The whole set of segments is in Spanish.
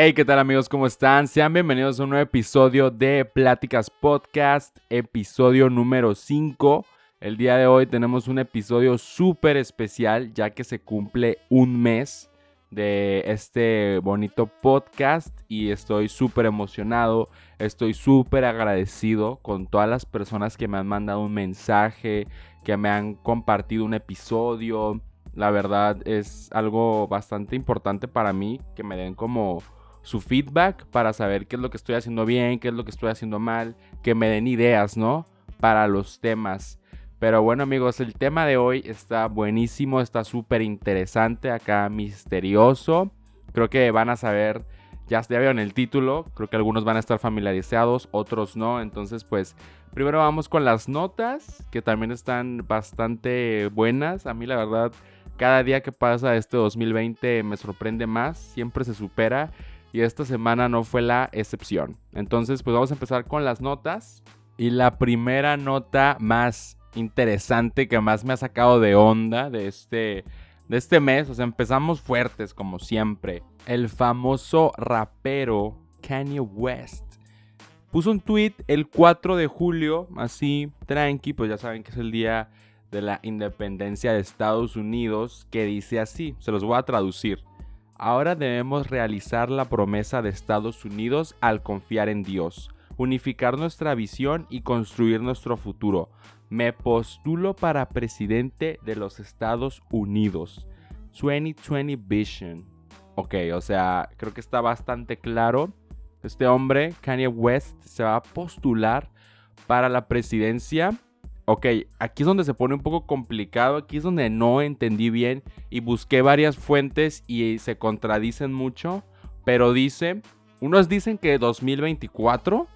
Hey, ¿qué tal amigos? ¿Cómo están? Sean bienvenidos a un nuevo episodio de Pláticas Podcast, episodio número 5. El día de hoy tenemos un episodio súper especial ya que se cumple un mes de este bonito podcast y estoy súper emocionado, estoy súper agradecido con todas las personas que me han mandado un mensaje, que me han compartido un episodio. La verdad es algo bastante importante para mí que me den como su feedback para saber qué es lo que estoy haciendo bien, qué es lo que estoy haciendo mal, que me den ideas, ¿no? Para los temas. Pero bueno amigos, el tema de hoy está buenísimo, está súper interesante, acá misterioso. Creo que van a saber, ya, ya vieron el título, creo que algunos van a estar familiarizados, otros no. Entonces pues primero vamos con las notas, que también están bastante buenas. A mí la verdad, cada día que pasa este 2020 me sorprende más, siempre se supera y esta semana no fue la excepción. Entonces, pues vamos a empezar con las notas. Y la primera nota más interesante que más me ha sacado de onda de este, de este mes, o sea, empezamos fuertes como siempre. El famoso rapero Kanye West puso un tweet el 4 de julio, así tranqui, pues ya saben que es el día de la independencia de Estados Unidos, que dice así, se los voy a traducir. Ahora debemos realizar la promesa de Estados Unidos al confiar en Dios, unificar nuestra visión y construir nuestro futuro. Me postulo para presidente de los Estados Unidos. 2020 Vision. Ok, o sea, creo que está bastante claro. Este hombre, Kanye West, se va a postular para la presidencia ok, aquí es donde se pone un poco complicado, aquí es donde no entendí bien y busqué varias fuentes y se contradicen mucho, pero dice, unos dicen que 2024,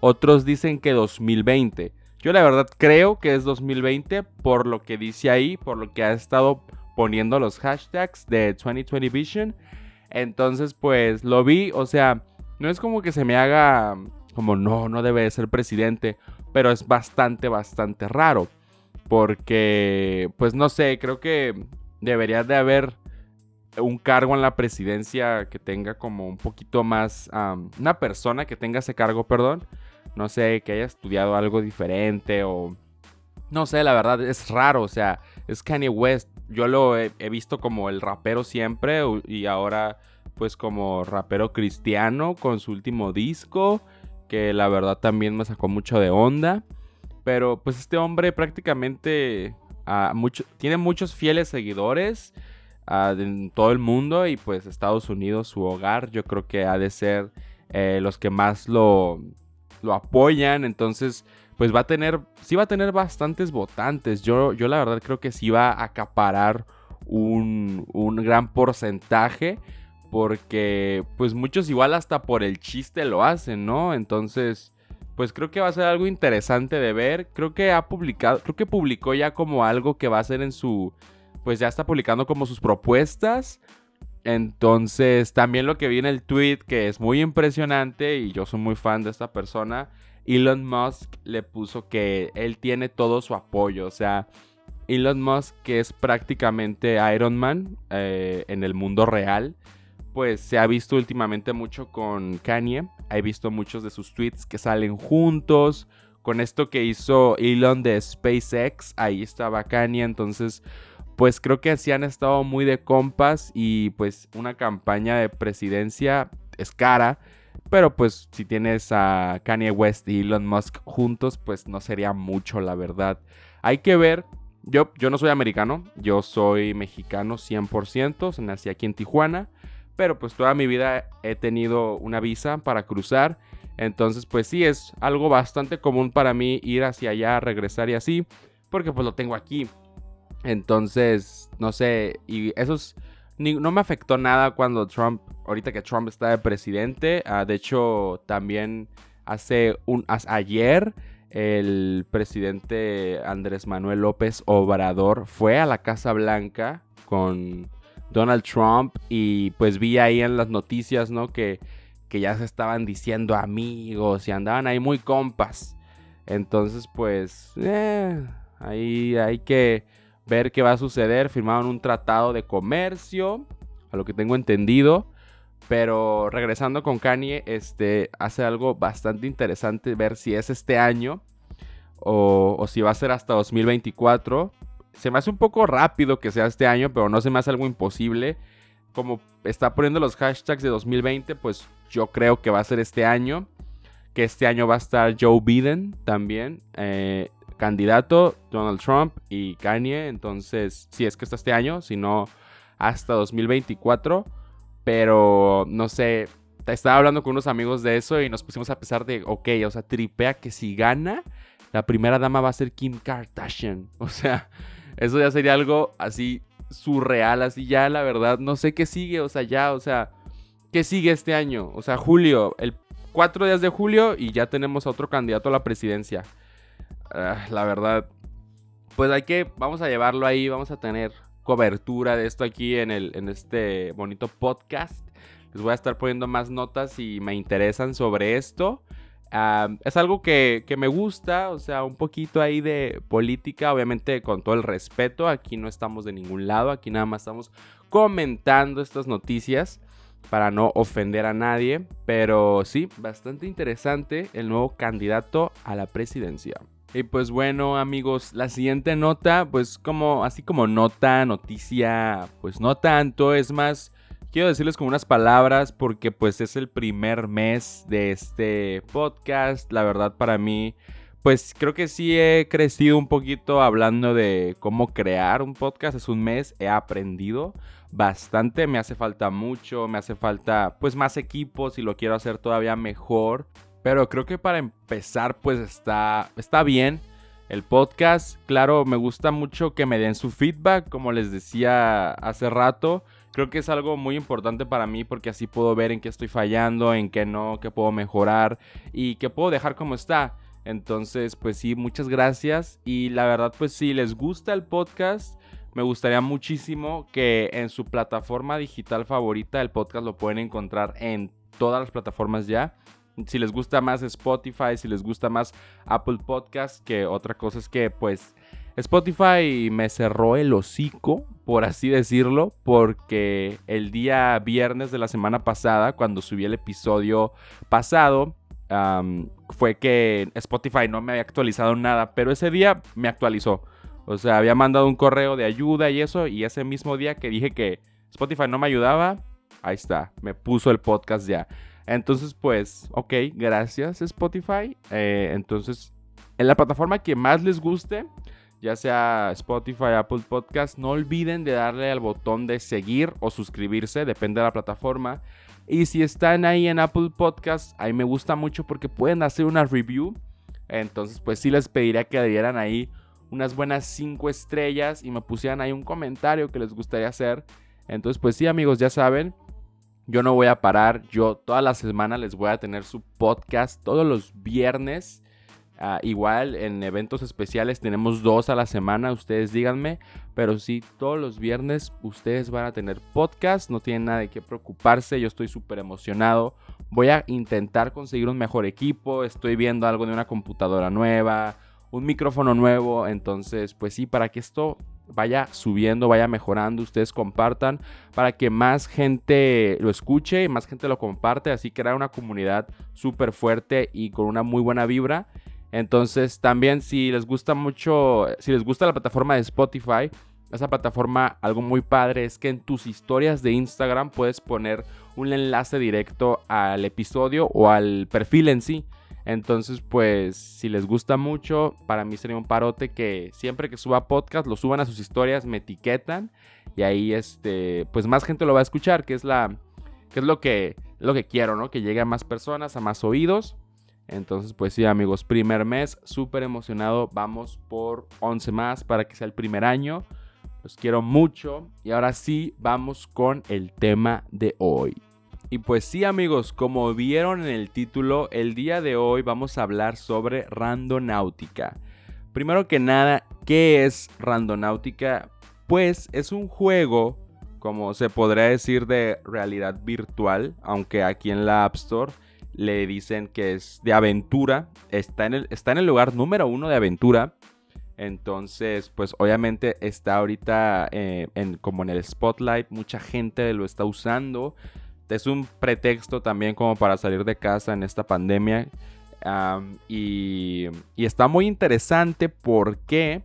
otros dicen que 2020. Yo la verdad creo que es 2020 por lo que dice ahí, por lo que ha estado poniendo los hashtags de 2020 Vision. Entonces pues lo vi, o sea, no es como que se me haga como no, no debe de ser presidente pero es bastante, bastante raro. Porque, pues no sé, creo que debería de haber un cargo en la presidencia que tenga como un poquito más, una persona que tenga ese cargo, perdón, no sé, que haya estudiado algo diferente o, no sé, la verdad es raro, o sea, es Kanye West, yo lo he visto como el rapero siempre y ahora pues como rapero cristiano con su último disco que la verdad también me sacó mucho de onda. Pero pues este hombre prácticamente ah, tiene muchos fieles seguidores ah, en todo el mundo y pues Estados Unidos, su hogar, yo creo que ha de ser eh, los que más lo, apoyan. Entonces pues va a tener, sí va a tener bastantes votantes. Yo, yo la verdad creo que sí va a acaparar un gran porcentaje porque pues muchos igual hasta por el chiste lo hacen, ¿no? Entonces, pues creo que va a ser algo interesante de ver. Creo que ha publicado, creo que publicó ya como algo que va a ser en su, pues ya está publicando como sus propuestas. Entonces, también lo que vi en el tweet, que es muy impresionante y yo soy muy fan de esta persona, Elon Musk le puso que él tiene todo su apoyo. O sea, Elon Musk, que es prácticamente Iron Man eh, en el mundo real, pues se ha visto últimamente mucho con Kanye. He visto muchos de sus tweets que salen juntos. Con esto que hizo Elon de SpaceX, ahí estaba Kanye. Entonces, pues creo que así han estado muy de compas. Y pues una campaña de presidencia es cara. Pero pues si tienes a Kanye West y Elon Musk juntos, pues no sería mucho, la verdad. Hay que ver. Yo, yo no soy americano, yo soy mexicano 100%. Nací aquí en Tijuana pero pues toda mi vida he tenido una visa para cruzar. Entonces pues sí, es algo bastante común para mí ir hacia allá, regresar y así, porque pues lo tengo aquí. Entonces, no sé, y eso no me afectó nada cuando Trump, ahorita que Trump está de presidente, ah, de hecho también hace un, ayer el presidente Andrés Manuel López Obrador fue a la Casa Blanca con Donald Trump y pues vi ahí en las noticias, ¿no? Que, que ya se estaban diciendo amigos y andaban ahí muy compas. Entonces pues eh, ahí hay que ver qué va a suceder. Firmaron un tratado de comercio, a lo que tengo entendido. Pero regresando con Kanye, este hace algo bastante interesante ver si es este año o, o si va a ser hasta 2024. Se me hace un poco rápido que sea este año, pero no se me hace algo imposible. Como está poniendo los hashtags de 2020, pues yo creo que va a ser este año. Que este año va a estar Joe Biden también. Eh, candidato, Donald Trump y Kanye. Entonces, si es que está este año, si no, hasta 2024. Pero, no sé, estaba hablando con unos amigos de eso y nos pusimos a pesar de, ok, o sea, tripea que si gana, la primera dama va a ser Kim Kardashian. O sea, eso ya sería algo así surreal, así ya, la verdad, no sé qué sigue, o sea, ya, o sea, ¿qué sigue este año? O sea, julio, el 4 días de julio y ya tenemos a otro candidato a la presidencia. Ah, la verdad, pues hay que, vamos a llevarlo ahí, vamos a tener cobertura de esto aquí en, el, en este bonito podcast. Les voy a estar poniendo más notas si me interesan sobre esto. Es algo que, que, me gusta, o sea, un poquito ahí de política, obviamente con todo el respeto. Aquí no estamos de ningún lado, aquí nada más estamos comentando estas noticias para no ofender a nadie. Pero sí, bastante interesante el nuevo candidato a la presidencia. Y pues bueno amigos, la siguiente nota, pues como así como nota, noticia, pues no tanto, es más, quiero decirles como unas palabras porque pues es el primer mes de este podcast, la verdad para mí, pues creo que sí he crecido un poquito hablando de cómo crear un podcast, es un mes, he aprendido bastante, me hace falta mucho, me hace falta pues más equipos y lo quiero hacer todavía mejor. Pero creo que para empezar, pues está, está bien. El podcast, claro, me gusta mucho que me den su feedback, como les decía hace rato. Creo que es algo muy importante para mí porque así puedo ver en qué estoy fallando, en qué no, qué puedo mejorar y qué puedo dejar como está. Entonces, pues sí, muchas gracias. Y la verdad, pues si les gusta el podcast, me gustaría muchísimo que en su plataforma digital favorita, el podcast lo pueden encontrar en todas las plataformas ya. Si les gusta más Spotify, si les gusta más Apple Podcast, que otra cosa es que pues Spotify me cerró el hocico, por así decirlo, porque el día viernes de la semana pasada, cuando subí el episodio pasado, fue que Spotify no me había actualizado nada, pero ese día me actualizó. O sea, había mandado un correo de ayuda y eso, y ese mismo día que dije que Spotify no me ayudaba, ahí está, me puso el podcast ya. Entonces, pues, ok, gracias Spotify. Eh, entonces, en la plataforma que más les guste, ya sea Spotify, Apple Podcast, no olviden de darle al botón de seguir o suscribirse, depende de la plataforma. Y si están ahí en Apple Podcast, ahí me gusta mucho porque pueden hacer una review. Entonces, pues sí les pediría que dieran ahí unas buenas 5 estrellas y me pusieran ahí un comentario que les gustaría hacer. Entonces, pues sí, amigos, ya saben, yo no voy a parar, yo toda la semana les voy a tener su podcast todos los viernes. Ah, igual en eventos especiales tenemos dos a la semana, ustedes díganme, pero sí, todos los viernes ustedes van a tener podcast, no tienen nada de qué preocuparse, yo estoy súper emocionado, voy a intentar conseguir un mejor equipo, estoy viendo algo de una computadora nueva, un micrófono nuevo, entonces pues sí, para que esto vaya subiendo, vaya mejorando, ustedes compartan para que más gente lo escuche y más gente lo comparte, así crear una comunidad súper fuerte y con una muy buena vibra. Entonces también si les gusta mucho, si les gusta la plataforma de Spotify, esa plataforma algo muy padre es que en tus historias de Instagram puedes poner un enlace directo al episodio o al perfil en sí. Entonces, pues, si les gusta mucho, para mí sería un parote que siempre que suba podcast, lo suban a sus historias, me etiquetan y ahí, este, pues más gente lo va a escuchar, que es la, que es lo que, lo que quiero, ¿no? Que llegue a más personas, a más oídos. Entonces, pues sí, amigos, primer mes, súper emocionado. Vamos por 11 más para que sea el primer año. Los quiero mucho. Y ahora sí, vamos con el tema de hoy. Y pues sí amigos, como vieron en el título, el día de hoy vamos a hablar sobre Randonáutica. Primero que nada, ¿qué es Randonáutica? Pues es un juego, como se podría decir, de realidad virtual, aunque aquí en la App Store le dicen que es de aventura. Está en el, está en el lugar número uno de aventura. Entonces, pues obviamente está ahorita eh, en, como en el spotlight, mucha gente lo está usando. es un pretexto también como para salir de casa en esta pandemia. y, está muy interesante porque,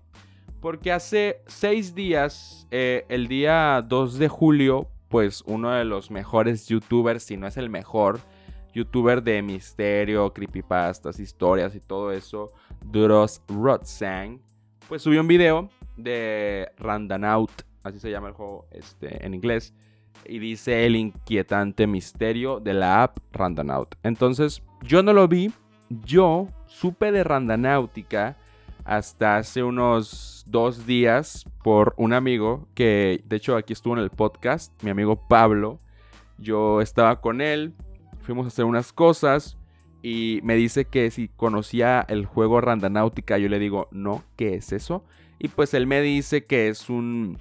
porque hace seis días, eh, el día 2 de julio, pues uno de los mejores youtubers, si no es el mejor, youtuber de misterio, creepypastas, historias y todo eso, Duros Rotsang, pues subió un video de Randanaut, así se llama el juego este, en inglés, y dice el inquietante misterio de la app Randanaut. Entonces, yo no lo vi, yo supe de Randanáutica hasta hace unos dos días por un amigo que, de hecho, aquí estuvo en el podcast, mi amigo Pablo. Yo estaba con él, fuimos a hacer unas cosas y me dice que si conocía el juego Randanáutica, yo le digo, no, ¿qué es eso? Y pues él me dice que es un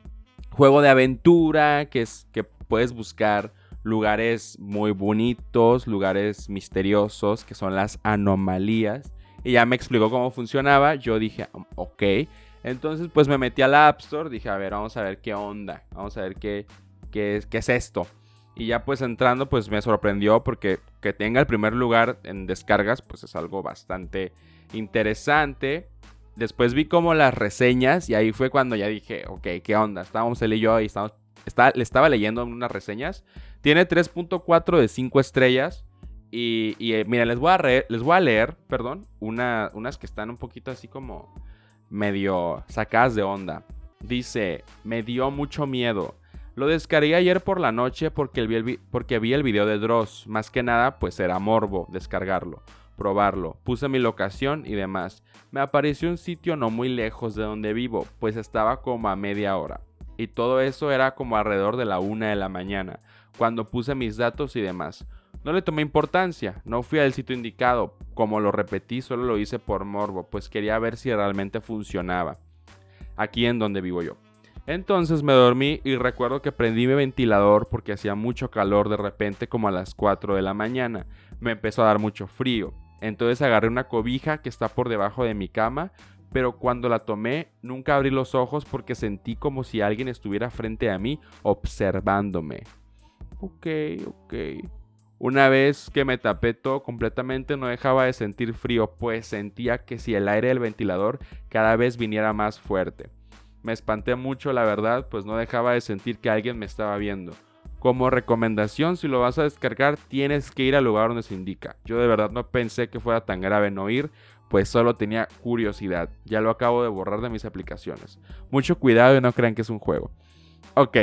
juego de aventura, que, es, que puedes buscar lugares muy bonitos, lugares misteriosos, que son las anomalías. Y ya me explicó cómo funcionaba. Yo dije, ok. Entonces pues me metí a la App Store, dije, a ver, vamos a ver qué onda, vamos a ver qué, qué, qué es esto. Y ya pues entrando pues me sorprendió porque que tenga el primer lugar en descargas pues es algo bastante interesante. Después vi como las reseñas y ahí fue cuando ya dije, ok, ¿qué onda? Estábamos él y yo estábamos, le estaba leyendo unas reseñas. Tiene 3.4 de 5 estrellas. Y, eh, mira, les voy a, les voy a leer, perdón, una, unas que están un poquito así como medio sacadas de onda. Dice, me dio mucho miedo. Lo descargué ayer por la noche porque vi, el, video de Dross. Más que nada, pues era morbo descargarlo, probarlo. Puse mi locación y demás. Me apareció un sitio no muy lejos de donde vivo, pues estaba como a media hora. Y todo eso era como alrededor de la una de la mañana, cuando puse mis datos y demás. No le tomé importancia, no fui al sitio indicado, como lo repetí solo lo hice por morbo, pues quería ver si realmente funcionaba. Aquí en donde vivo yo. Entonces me dormí y recuerdo que prendí mi ventilador porque hacía mucho calor de repente como a las 4 de la mañana. Me empezó a dar mucho frío. Entonces agarré una cobija que está por debajo de mi cama, pero cuando la tomé nunca abrí los ojos porque sentí como si alguien estuviera frente a mí observándome. Ok, ok. Una vez que me tapé todo completamente no dejaba de sentir frío, pues sentía que si el aire del ventilador cada vez viniera más fuerte. Me espanté mucho, la verdad, pues no dejaba de sentir que alguien me estaba viendo. Como recomendación, si lo vas a descargar, tienes que ir al lugar donde se indica. Yo de verdad no pensé que fuera tan grave no ir, pues solo tenía curiosidad. Ya lo acabo de borrar de mis aplicaciones. Mucho cuidado y no crean que es un juego. Ok.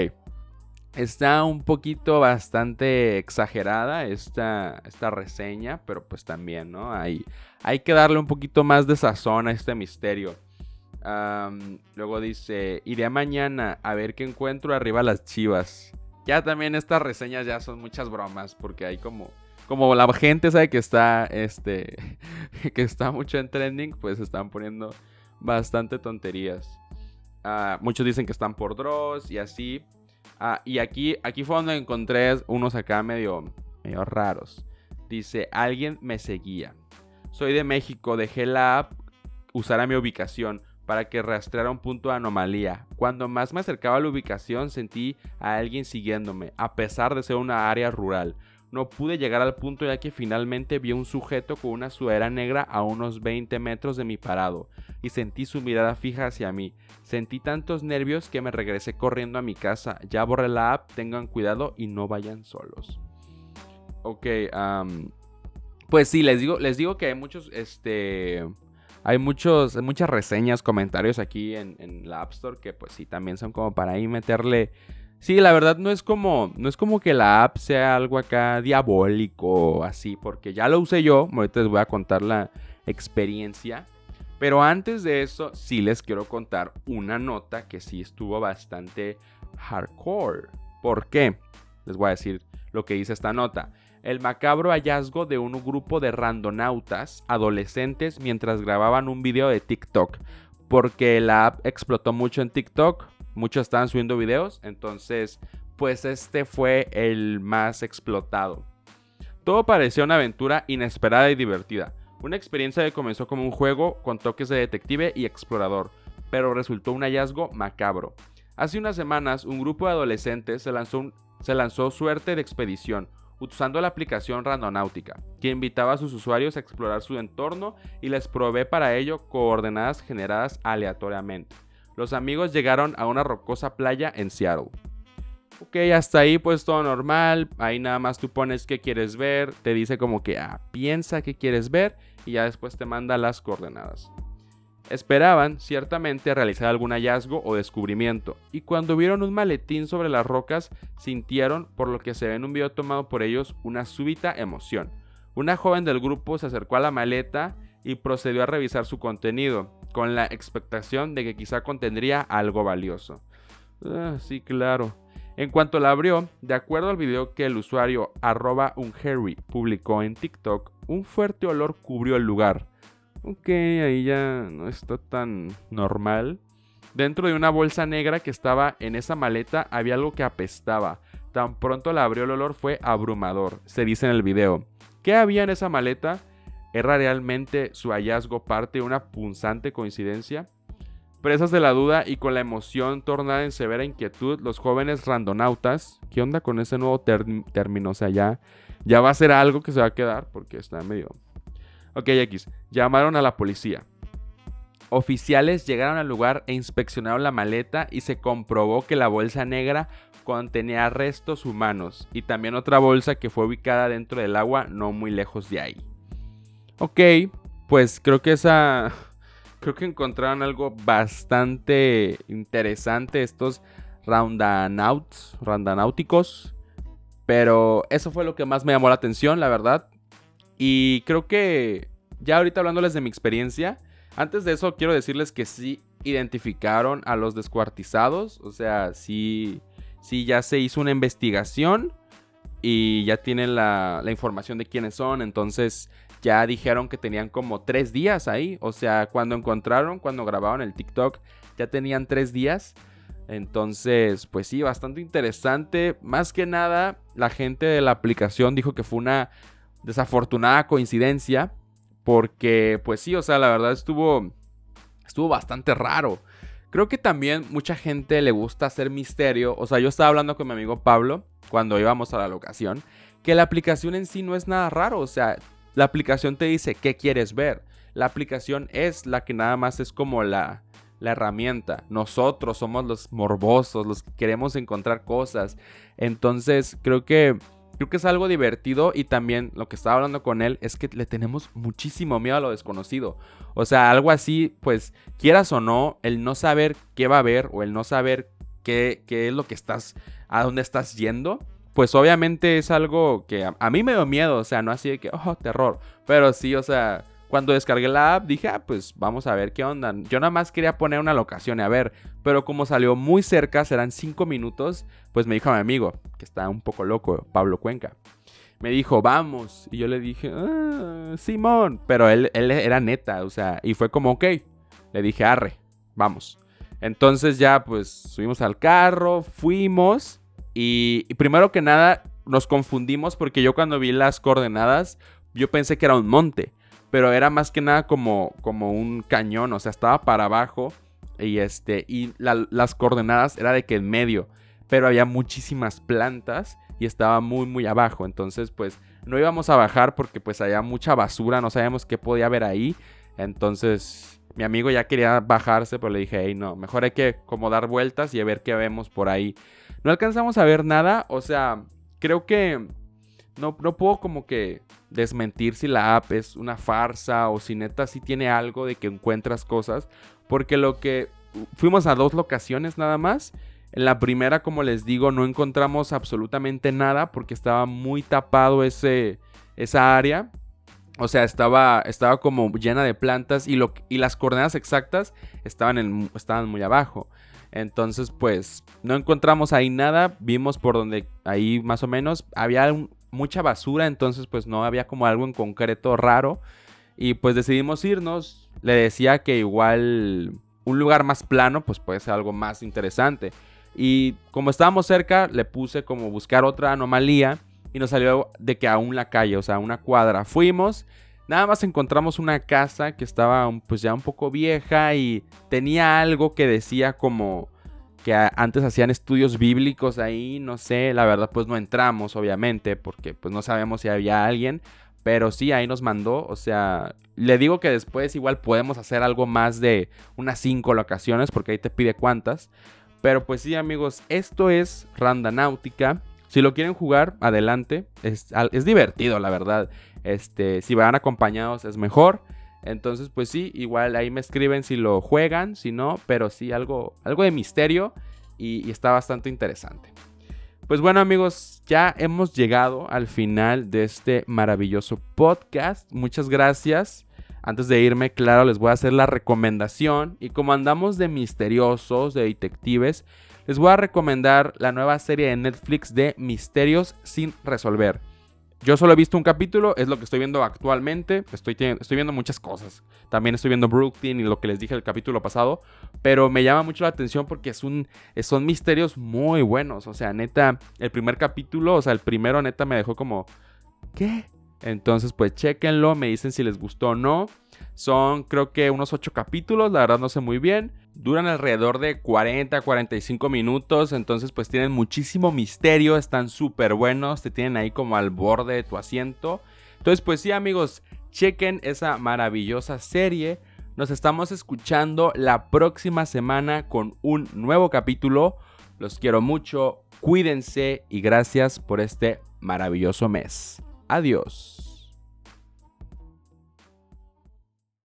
Está un poquito bastante exagerada esta, esta reseña, pero pues también, ¿no? Hay, hay que darle un poquito más de sazón a este misterio luego dice, iré mañana a ver qué encuentro arriba las chivas. Ya también estas reseñas ya son muchas bromas porque hay como... Como la gente sabe que está, este, que está mucho en trending, pues están poniendo bastante tonterías. Ah, muchos dicen que están por Dross y así. Ah, y aquí, aquí fue donde encontré unos acá medio, medio raros. Dice, alguien me seguía. Soy de México, dejé la app, usará mi ubicación para que rastreara un punto de anomalía. Cuando más me acercaba a la ubicación sentí a alguien siguiéndome, a pesar de ser una área rural. No pude llegar al punto ya que finalmente vi un sujeto con una sudadera negra a unos 20 metros de mi parado y sentí su mirada fija hacia mí. Sentí tantos nervios que me regresé corriendo a mi casa. Ya borré la app, tengan cuidado y no vayan solos. Ok, pues sí, les digo, les digo que hay muchos, este, hay muchos, muchas reseñas, comentarios aquí en, la App Store que pues sí, también son como para ahí meterle... Sí, la verdad no es como, no es como que la app sea algo acá diabólico así, porque ya lo usé yo, ahorita les voy a contar la experiencia. Pero antes de eso, sí les quiero contar una nota que sí estuvo bastante hardcore. ¿Por qué? Les voy a decir lo que dice esta nota el macabro hallazgo de un grupo de randonautas adolescentes mientras grababan un video de TikTok. Porque la app explotó mucho en TikTok, muchos estaban subiendo videos, entonces pues este fue el más explotado. Todo parecía una aventura inesperada y divertida. Una experiencia que comenzó como un juego con toques de detective y explorador, pero resultó un hallazgo macabro. Hace unas semanas un grupo de adolescentes se lanzó, se lanzó suerte de expedición, usando la aplicación Randonáutica, que invitaba a sus usuarios a explorar su entorno y les provee para ello coordenadas generadas aleatoriamente. Los amigos llegaron a una rocosa playa en Seattle. Ok, hasta ahí pues todo normal, ahí nada más tú pones qué quieres ver, te dice como que ah, piensa qué quieres ver y ya después te manda las coordenadas. Esperaban, ciertamente, realizar algún hallazgo o descubrimiento, y cuando vieron un maletín sobre las rocas, sintieron, por lo que se ve en un video tomado por ellos, una súbita emoción. Una joven del grupo se acercó a la maleta y procedió a revisar su contenido, con la expectación de que quizá contendría algo valioso. Ah, sí, claro. En cuanto la abrió, de acuerdo al video que el usuario arroba unharry publicó en TikTok, un fuerte olor cubrió el lugar Ok, ahí ya no está tan normal. Dentro de una bolsa negra que estaba en esa maleta había algo que apestaba. Tan pronto la abrió el olor fue abrumador, se dice en el video. ¿Qué había en esa maleta? ¿Era realmente su hallazgo parte de una punzante coincidencia? Presas de la duda y con la emoción tornada en severa inquietud, los jóvenes randonautas, ¿qué onda con ese nuevo término? O sea, ya, ya va a ser algo que se va a quedar porque está medio Ok, X. Llamaron a la policía. Oficiales llegaron al lugar e inspeccionaron la maleta y se comprobó que la bolsa negra contenía restos humanos y también otra bolsa que fue ubicada dentro del agua no muy lejos de ahí. Ok, pues creo que esa... Creo que encontraron algo bastante interesante estos roundanauts, roundanáuticos. Pero eso fue lo que más me llamó la atención, la verdad. Y creo que ya ahorita hablándoles de mi experiencia, antes de eso quiero decirles que sí identificaron a los descuartizados, o sea, sí, sí ya se hizo una investigación y ya tienen la, la información de quiénes son, entonces ya dijeron que tenían como tres días ahí, o sea, cuando encontraron, cuando grabaron el TikTok, ya tenían tres días. Entonces, pues sí, bastante interesante. Más que nada, la gente de la aplicación dijo que fue una desafortunada coincidencia. Porque, pues sí, o sea, la verdad estuvo. Estuvo bastante raro. Creo que también mucha gente le gusta hacer misterio. O sea, yo estaba hablando con mi amigo Pablo cuando íbamos a la locación. Que la aplicación en sí no es nada raro. O sea, la aplicación te dice qué quieres ver. La aplicación es la que nada más es como la, la herramienta. Nosotros somos los morbosos, los que queremos encontrar cosas. Entonces, creo que Creo que es algo divertido y también lo que estaba hablando con él es que le tenemos muchísimo miedo a lo desconocido. O sea, algo así, pues quieras o no, el no saber qué va a haber o el no saber qué, qué es lo que estás, a dónde estás yendo, pues obviamente es algo que a, a, mí me dio miedo, o sea, no así de que, oh, terror, pero sí, o sea, cuando descargué la app dije, ah, pues vamos a ver qué onda. Yo nada más quería poner una locación y a ver, pero como salió muy cerca, serán 5 minutos, pues me dijo a mi amigo, que está un poco loco, Pablo Cuenca. Me dijo, vamos. Y yo le dije, ah, Simón. Pero él, él era neta, o sea, y fue como, ok. Le dije, arre, vamos. Entonces ya pues subimos al carro, fuimos y, y, primero que nada nos confundimos porque yo cuando vi las coordenadas yo pensé que era un monte pero era más que nada como, como un cañón, o sea, estaba para abajo y, este, y las coordenadas era de que en medio, pero había muchísimas plantas y estaba muy, muy abajo, entonces pues no íbamos a bajar porque pues había mucha basura, no sabíamos qué podía haber ahí, entonces mi amigo ya quería bajarse, pero le dije, hey, no, mejor hay que como dar vueltas y a ver qué vemos por ahí. No alcanzamos a ver nada, o sea, creo que no, no puedo como que desmentir si la app es una farsa o si neta sí tiene algo de que encuentras cosas. Porque lo que fuimos a dos locaciones nada más. En la primera, como les digo, no encontramos absolutamente nada porque estaba muy tapado ese, esa área. O sea, estaba, estaba como llena de plantas y, lo, y las coordenadas exactas estaban, en, estaban muy abajo. Entonces, pues, no encontramos ahí nada. Vimos por donde ahí más o menos había un, mucha basura, entonces pues no había como algo en concreto raro. Y pues decidimos irnos. Le decía que igual un lugar más plano pues puede ser algo más interesante. Y como estábamos cerca, le puse como buscar otra anomalía y nos salió de que aún la calle, o sea, una cuadra. Fuimos, nada más encontramos una casa que estaba pues ya un poco vieja y tenía algo que decía como que antes hacían estudios bíblicos ahí, no sé, la verdad pues no entramos obviamente porque pues no sabemos si había alguien, pero sí ahí nos mandó, o sea, le digo que después igual podemos hacer algo más de unas cinco locaciones porque ahí te pide cuántas, pero pues sí amigos, esto es Náutica. Si lo quieren jugar, adelante. Es, es, divertido, la verdad. Este, si van acompañados es mejor. Entonces, pues sí, igual ahí me escriben si lo juegan, si no, pero sí algo, algo de misterio y, está bastante interesante. Pues bueno amigos, ya hemos llegado al final de este maravilloso podcast. Muchas gracias. Antes de irme, claro, les voy a hacer la recomendación. Y como andamos de misteriosos, de detectives, les voy a recomendar la nueva serie de Netflix de Misterios sin resolver. Yo solo he visto un capítulo, es lo que estoy viendo actualmente. Estoy, viendo muchas cosas. También estoy viendo Brooklyn y lo que les dije el capítulo pasado. Pero me llama mucho la atención porque son misterios muy buenos. O sea, neta, el primer capítulo, o sea, el primero neta me dejó como... ¿Qué? Entonces, pues chequenlo, me dicen si les gustó o no. Son creo que unos 8 capítulos, la verdad no sé muy bien. Duran alrededor de 40 45 minutos, entonces pues tienen muchísimo misterio, están súper buenos, te tienen ahí como al borde de tu asiento. Entonces pues sí amigos, chequen esa maravillosa serie. Nos estamos escuchando la próxima semana con un nuevo capítulo. Los quiero mucho, cuídense y gracias por este maravilloso mes. Adiós.